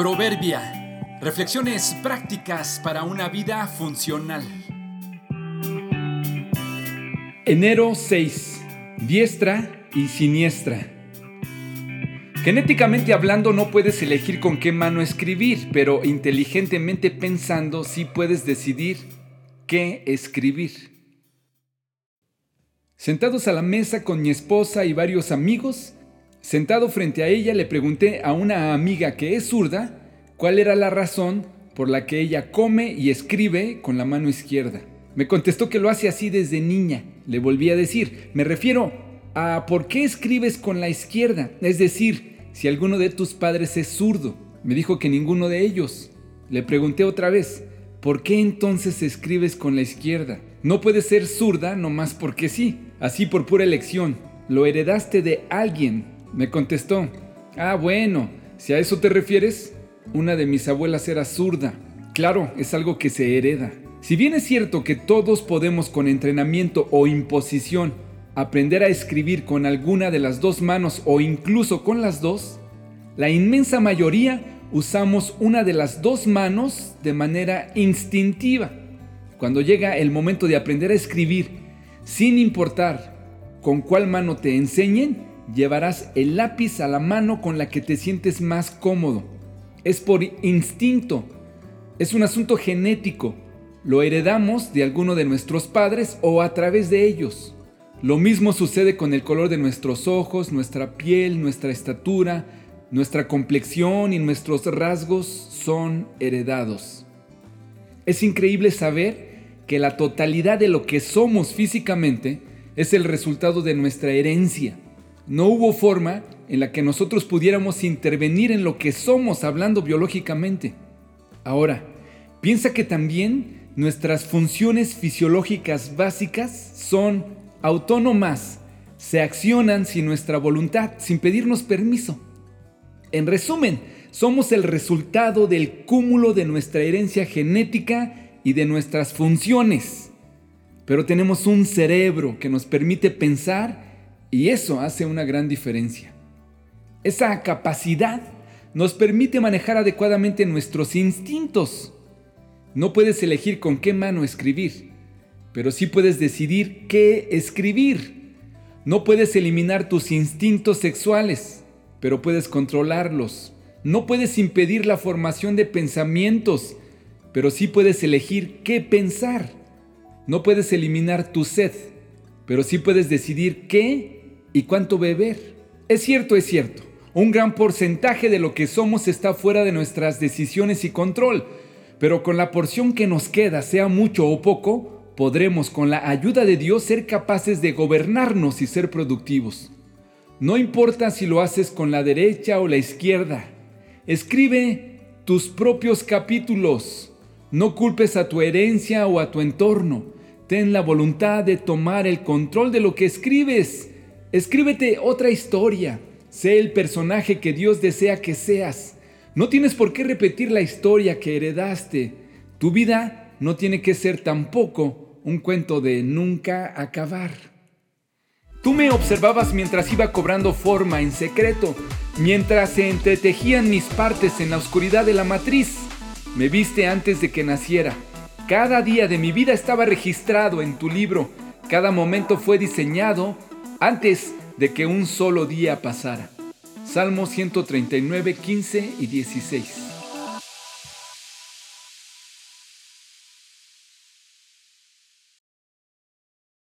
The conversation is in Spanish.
Proverbia. Reflexiones prácticas para una vida funcional. Enero 6. Diestra y siniestra. Genéticamente hablando no puedes elegir con qué mano escribir, pero inteligentemente pensando sí puedes decidir qué escribir. Sentados a la mesa con mi esposa y varios amigos, Sentado frente a ella le pregunté a una amiga que es zurda cuál era la razón por la que ella come y escribe con la mano izquierda. Me contestó que lo hace así desde niña. Le volví a decir, me refiero a por qué escribes con la izquierda, es decir, si alguno de tus padres es zurdo. Me dijo que ninguno de ellos. Le pregunté otra vez, ¿por qué entonces escribes con la izquierda? No puedes ser zurda nomás porque sí, así por pura elección. Lo heredaste de alguien me contestó, ah bueno, si a eso te refieres, una de mis abuelas era zurda. Claro, es algo que se hereda. Si bien es cierto que todos podemos con entrenamiento o imposición aprender a escribir con alguna de las dos manos o incluso con las dos, la inmensa mayoría usamos una de las dos manos de manera instintiva. Cuando llega el momento de aprender a escribir, sin importar con cuál mano te enseñen, llevarás el lápiz a la mano con la que te sientes más cómodo. Es por instinto. Es un asunto genético. Lo heredamos de alguno de nuestros padres o a través de ellos. Lo mismo sucede con el color de nuestros ojos, nuestra piel, nuestra estatura, nuestra complexión y nuestros rasgos son heredados. Es increíble saber que la totalidad de lo que somos físicamente es el resultado de nuestra herencia. No hubo forma en la que nosotros pudiéramos intervenir en lo que somos hablando biológicamente. Ahora, piensa que también nuestras funciones fisiológicas básicas son autónomas, se accionan sin nuestra voluntad, sin pedirnos permiso. En resumen, somos el resultado del cúmulo de nuestra herencia genética y de nuestras funciones. Pero tenemos un cerebro que nos permite pensar y eso hace una gran diferencia. Esa capacidad nos permite manejar adecuadamente nuestros instintos. No puedes elegir con qué mano escribir, pero sí puedes decidir qué escribir. No puedes eliminar tus instintos sexuales, pero puedes controlarlos. No puedes impedir la formación de pensamientos, pero sí puedes elegir qué pensar. No puedes eliminar tu sed, pero sí puedes decidir qué y cuánto beber. Es cierto, es cierto. Un gran porcentaje de lo que somos está fuera de nuestras decisiones y control, pero con la porción que nos queda, sea mucho o poco, podremos con la ayuda de Dios ser capaces de gobernarnos y ser productivos. No importa si lo haces con la derecha o la izquierda, escribe tus propios capítulos. No culpes a tu herencia o a tu entorno. Ten la voluntad de tomar el control de lo que escribes Escríbete otra historia. Sé el personaje que Dios desea que seas. No tienes por qué repetir la historia que heredaste. Tu vida no tiene que ser tampoco un cuento de nunca acabar. Tú me observabas mientras iba cobrando forma en secreto, mientras se entretejían mis partes en la oscuridad de la matriz. Me viste antes de que naciera. Cada día de mi vida estaba registrado en tu libro. Cada momento fue diseñado antes de que un solo día pasara. Salmo 139, 15 y 16.